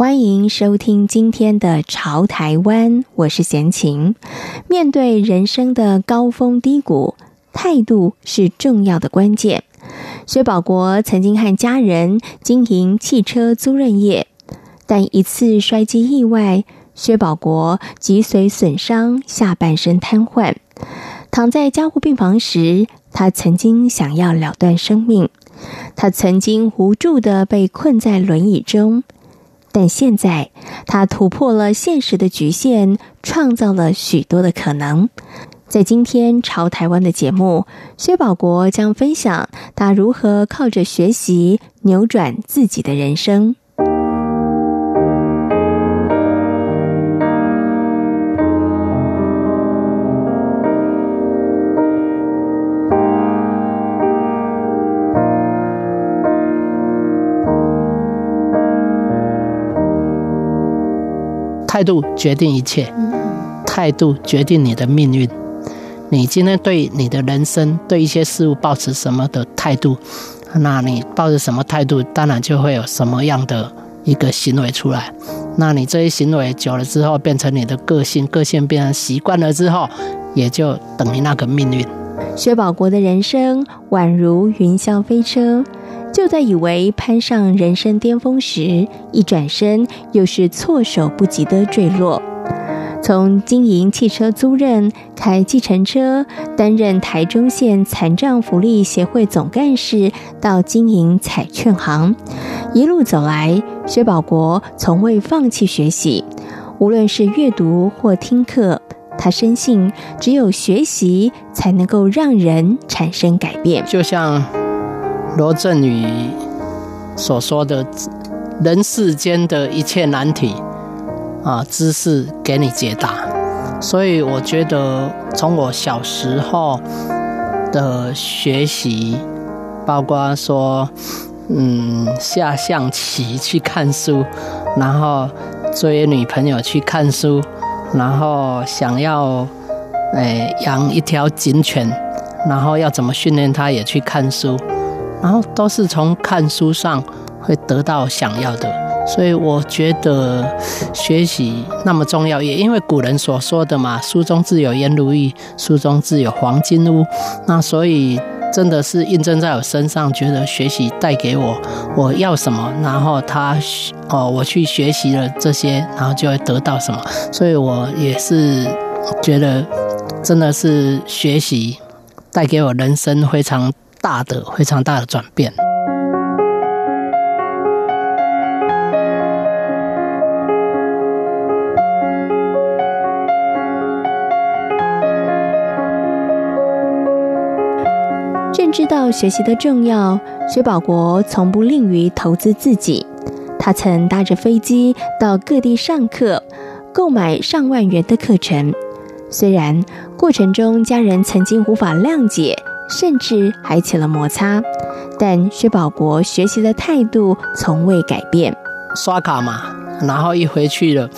欢迎收听今天的《潮台湾》，我是闲情。面对人生的高峰低谷，态度是重要的关键。薛宝国曾经和家人经营汽车租赁业，但一次摔机意外，薛宝国脊髓损伤，下半身瘫痪。躺在加护病房时，他曾经想要了断生命，他曾经无助的被困在轮椅中。但现在，他突破了现实的局限，创造了许多的可能。在今天《潮台湾》的节目，薛宝国将分享他如何靠着学习扭转自己的人生。态度决定一切，态度决定你的命运。你今天对你的人生、对一些事物抱持什么的态度，那你抱着什么态度，当然就会有什么样的一个行为出来。那你这些行为久了之后，变成你的个性，个性变成习惯了之后，也就等于那个命运。薛宝国的人生宛如云霄飞车。就在以为攀上人生巅峰时，一转身又是措手不及的坠落。从经营汽车租赁、开计程车，担任台中县残障福利协会总干事，到经营彩券行，一路走来，薛保国从未放弃学习。无论是阅读或听课，他深信只有学习才能够让人产生改变。就像。罗振宇所说的“人世间的一切难题，啊，知识给你解答”，所以我觉得从我小时候的学习，包括说，嗯，下象棋去看书，然后追女朋友去看书，然后想要，哎，养一条警犬，然后要怎么训练它，也去看书。然后都是从看书上会得到想要的，所以我觉得学习那么重要，也因为古人所说的嘛，“书中自有颜如玉，书中自有黄金屋”。那所以真的是印证在我身上，觉得学习带给我我要什么，然后他哦，我去学习了这些，然后就会得到什么。所以我也是觉得，真的是学习带给我人生非常。大的非常大的转变。认知到学习的重要，薛保国从不吝于投资自己。他曾搭着飞机到各地上课，购买上万元的课程。虽然过程中家人曾经无法谅解。甚至还起了摩擦，但薛保国学习的态度从未改变。刷卡嘛，然后一回去了，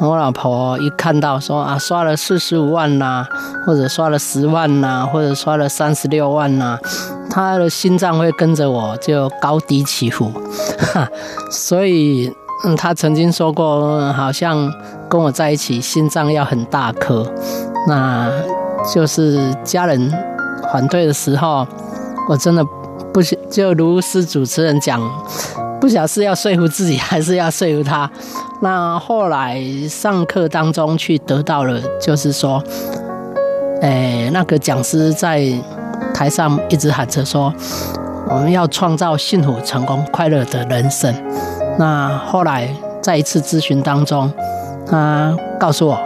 我老婆一看到说啊，刷了四十五万呐，或者刷了十万呐，或者刷了三十六万呐，她的心脏会跟着我就高低起伏。所以，嗯，她曾经说过，好像跟我在一起心脏要很大颗，那就是家人。反对的时候，我真的不晓，就如是主持人讲，不晓是要说服自己还是要说服他。那后来上课当中去得到了，就是说，诶，那个讲师在台上一直喊着说，我们要创造幸福、成功、快乐的人生。那后来在一次咨询当中，他告诉我，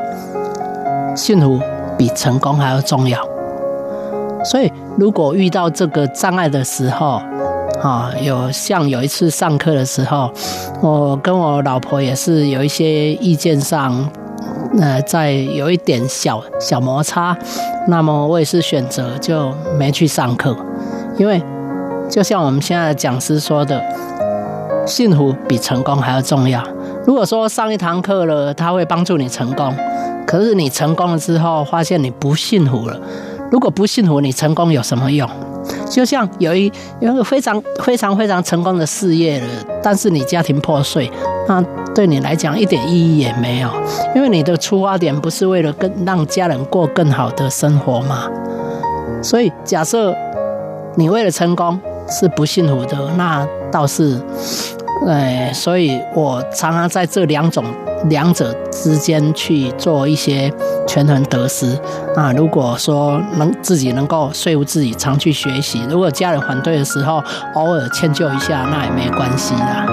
幸福比成功还要重要。所以，如果遇到这个障碍的时候，啊，有像有一次上课的时候，我跟我老婆也是有一些意见上呃，在有一点小小摩擦，那么我也是选择就没去上课，因为就像我们现在的讲师说的，幸福比成功还要重要。如果说上一堂课了，他会帮助你成功，可是你成功了之后，发现你不幸福了。如果不幸福，你成功有什么用？就像有一有一个非常非常非常成功的事业了，但是你家庭破碎，那对你来讲一点意义也没有，因为你的出发点不是为了更让家人过更好的生活嘛？所以假设你为了成功是不幸福的，那倒是。哎，所以我常常在这两种两者之间去做一些权衡得失啊。如果说能自己能够说服自己常去学习，如果家人反对的时候，偶尔迁就一下，那也没关系啦。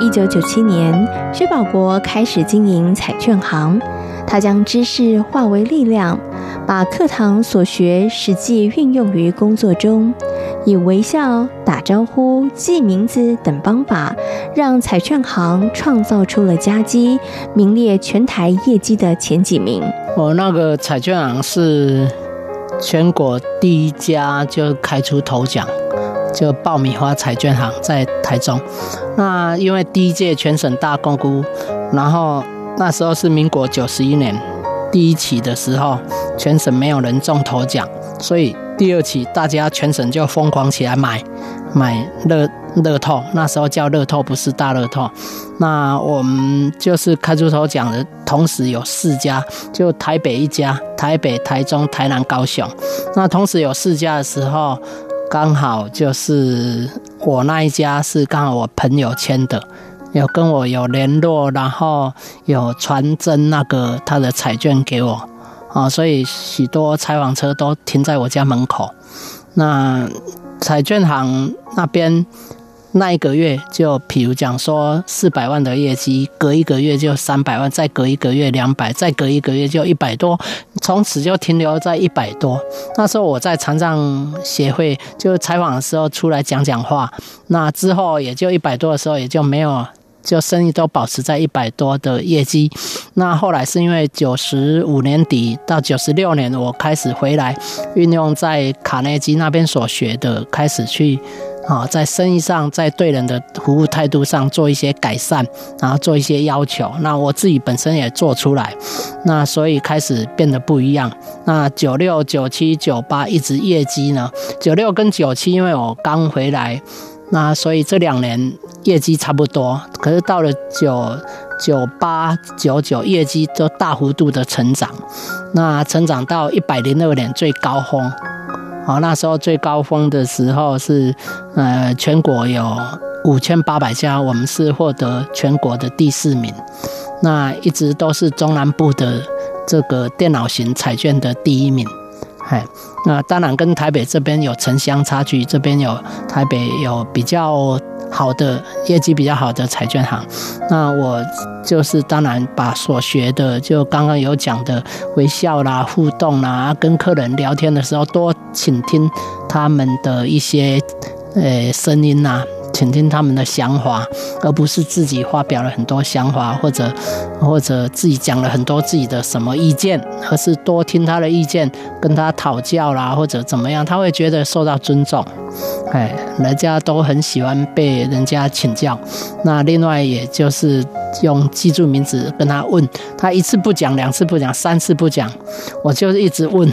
一九九七年，薛宝国开始经营彩券行。他将知识化为力量，把课堂所学实际运用于工作中，以微笑、打招呼、记名字等方法，让彩券行创造出了佳绩，名列全台业绩的前几名。我那个彩券行是全国第一家，就开出头奖。就爆米花彩券行在台中，那因为第一届全省大公估，然后那时候是民国九十一年第一期的时候，全省没有人中头奖，所以第二期大家全省就疯狂起来买买乐乐透，那时候叫乐透，不是大乐透。那我们就是开出头奖的同时有四家，就台北一家，台北、台中、台南、高雄，那同时有四家的时候。刚好就是我那一家是刚好我朋友签的，有跟我有联络，然后有传真那个他的彩券给我，啊，所以许多采访车都停在我家门口。那彩券行那边。那一个月就，譬如讲说四百万的业绩，隔一个月就三百万，再隔一个月两百，再隔一个月就一百多，从此就停留在一百多。那时候我在残障协会就采访的时候出来讲讲话，那之后也就一百多的时候也就没有，就生意都保持在一百多的业绩。那后来是因为九十五年底到九十六年，我开始回来运用在卡内基那边所学的，开始去。啊，在生意上，在对人的服务态度上做一些改善，然后做一些要求。那我自己本身也做出来，那所以开始变得不一样。那九六、九七、九八一直业绩呢？九六跟九七，因为我刚回来，那所以这两年业绩差不多。可是到了九九八、九九，业绩都大幅度的成长。那成长到一百零二年最高峰。好，那时候最高峰的时候是，呃，全国有五千八百家，我们是获得全国的第四名。那一直都是中南部的这个电脑型彩券的第一名。哎，那当然跟台北这边有城乡差距，这边有台北有比较。好的业绩比较好的彩券行，那我就是当然把所学的，就刚刚有讲的微笑啦、互动啦，跟客人聊天的时候多倾听他们的一些呃声音呐。倾听他们的想法，而不是自己发表了很多想法，或者或者自己讲了很多自己的什么意见，而是多听他的意见，跟他讨教啦，或者怎么样，他会觉得受到尊重。哎，人家都很喜欢被人家请教。那另外，也就是用记住名字跟他问，他一次不讲，两次不讲，三次不讲，我就是一直问。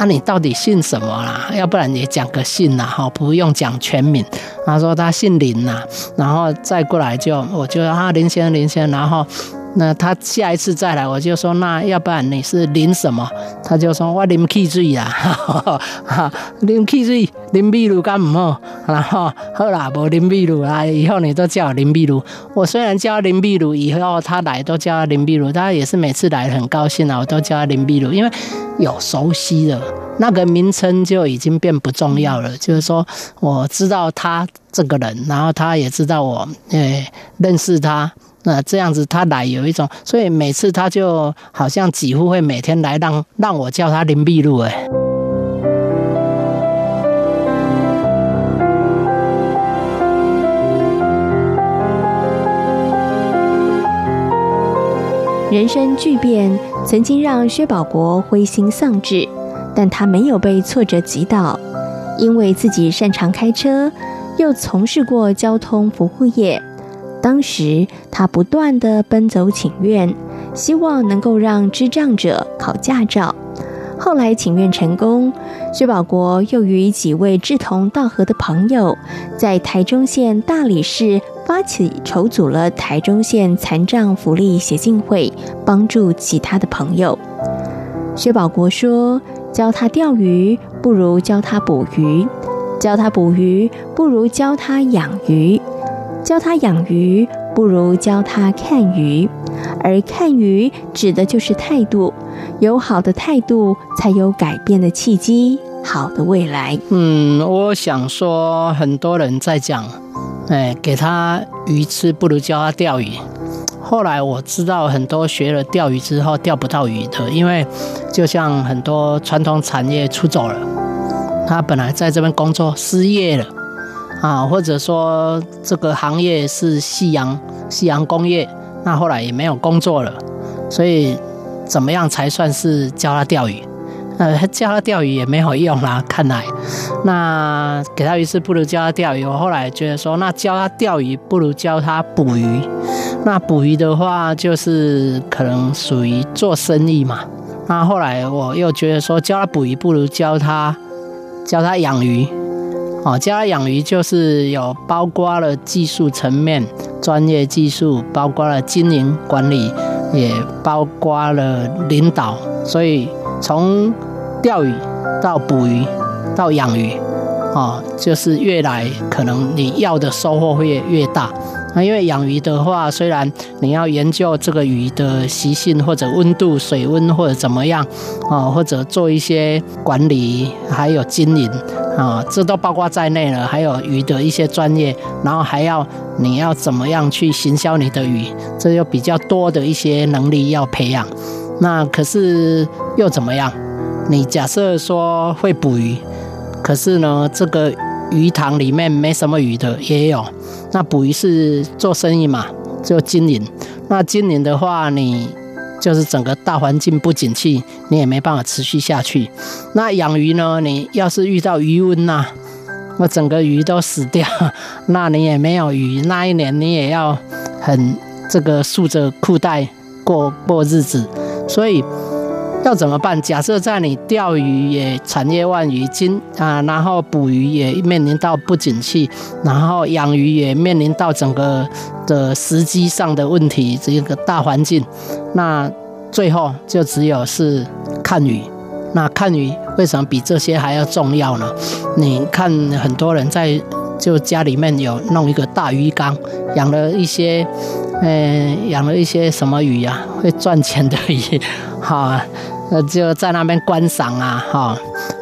那、你到底姓什么啦？要不然也讲个姓啦，哈，不用讲全名。他说他姓林呐，然后再过来就我就啊林先生林先生，然后那他下一次再来我就说，那要不然你是林什么？他就说我林气水啦，哈，林气水林秘鲁干唔好，然后好啦，不林秘鲁啊，以后你都叫我林秘鲁。我虽然叫林秘鲁，以后他来都叫林秘鲁，他也是每次来很高兴啊，我都叫林秘鲁，因为。有熟悉的那个名称就已经变不重要了，就是说我知道他这个人，然后他也知道我，诶，认识他，那这样子他来有一种，所以每次他就好像几乎会每天来让让我叫他林碧露哎。人生巨变曾经让薛宝国灰心丧志，但他没有被挫折击倒，因为自己擅长开车，又从事过交通服务业。当时他不断地奔走请愿，希望能够让智障者考驾照。后来请愿成功，薛宝国又与几位志同道合的朋友，在台中县大里市。发起筹组了台中县残障福利协进会，帮助其他的朋友。薛宝国说：“教他钓鱼不如教他捕鱼，教他捕鱼不如教他养鱼，教他养鱼不如教他看鱼。而看鱼指的就是态度，有好的态度，才有改变的契机，好的未来。”嗯，我想说，很多人在讲。哎，给他鱼吃不如教他钓鱼。后来我知道很多学了钓鱼之后钓不到鱼的，因为就像很多传统产业出走了，他本来在这边工作失业了啊，或者说这个行业是夕阳夕阳工业，那后来也没有工作了，所以怎么样才算是教他钓鱼？呃，教他钓鱼也没有用啦。看来，那给他鱼吃不如教他钓鱼。我后来觉得说，那教他钓鱼不如教他捕鱼。那捕鱼的话，就是可能属于做生意嘛。那后来我又觉得说，教他捕鱼不如教他教他养鱼。哦，将来养鱼就是有包括了技术层面、专业技术，包括了经营管理，也包括了领导。所以从钓鱼到捕鱼到养鱼，啊，就是越来可能你要的收获会，越大。那因为养鱼的话，虽然你要研究这个鱼的习性或者温度、水温或者怎么样，哦，或者做一些管理，还有经营，啊，这都包括在内了。还有鱼的一些专业，然后还要你要怎么样去行销你的鱼，这有比较多的一些能力要培养。那可是又怎么样？你假设说会捕鱼，可是呢，这个鱼塘里面没什么鱼的也有。那捕鱼是做生意嘛，就经营。那经营的话，你就是整个大环境不景气，你也没办法持续下去。那养鱼呢，你要是遇到鱼瘟呐，那整个鱼都死掉，那你也没有鱼，那一年你也要很这个束着裤带过过日子，所以。要怎么办？假设在你钓鱼也产业万余金啊，然后捕鱼也面临到不景气，然后养鱼也面临到整个的时机上的问题，这个大环境，那最后就只有是看鱼。那看鱼为什么比这些还要重要呢？你看很多人在就家里面有弄一个大鱼缸，养了一些，呃，养了一些什么鱼呀？会赚钱的鱼。好，那就在那边观赏啊，哈，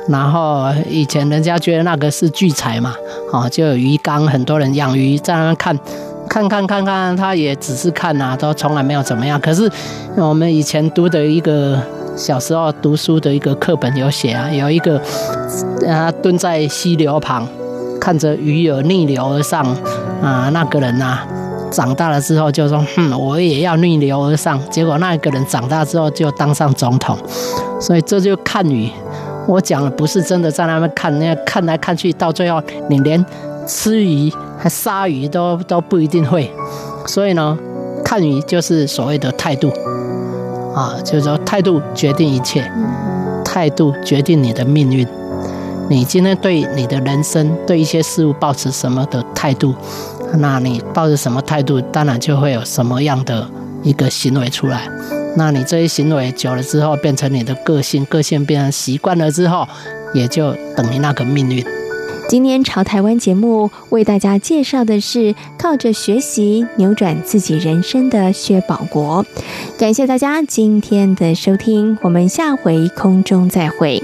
然后以前人家觉得那个是聚财嘛，哦，就有鱼缸，很多人养鱼在那边看，看看看看，他也只是看啊，都从来没有怎么样。可是我们以前读的一个小时候读书的一个课本有写啊，有一个他蹲在溪流旁，看着鱼儿逆流而上啊，那个人呐。长大了之后就说：“哼，我也要逆流而上。”结果那一个人长大之后就当上总统，所以这就看鱼。我讲的不是真的在那边看，那看来看去，到最后你连吃鱼还杀鱼都都不一定会。所以呢，看鱼就是所谓的态度啊，就是说态度决定一切，态度决定你的命运。你今天对你的人生，对一些事物抱持什么的态度？那你抱着什么态度，当然就会有什么样的一个行为出来。那你这些行为久了之后，变成你的个性，个性变成习惯了之后，也就等于那个命运。今天潮台湾节目为大家介绍的是靠着学习扭转自己人生的薛宝国。感谢大家今天的收听，我们下回空中再会。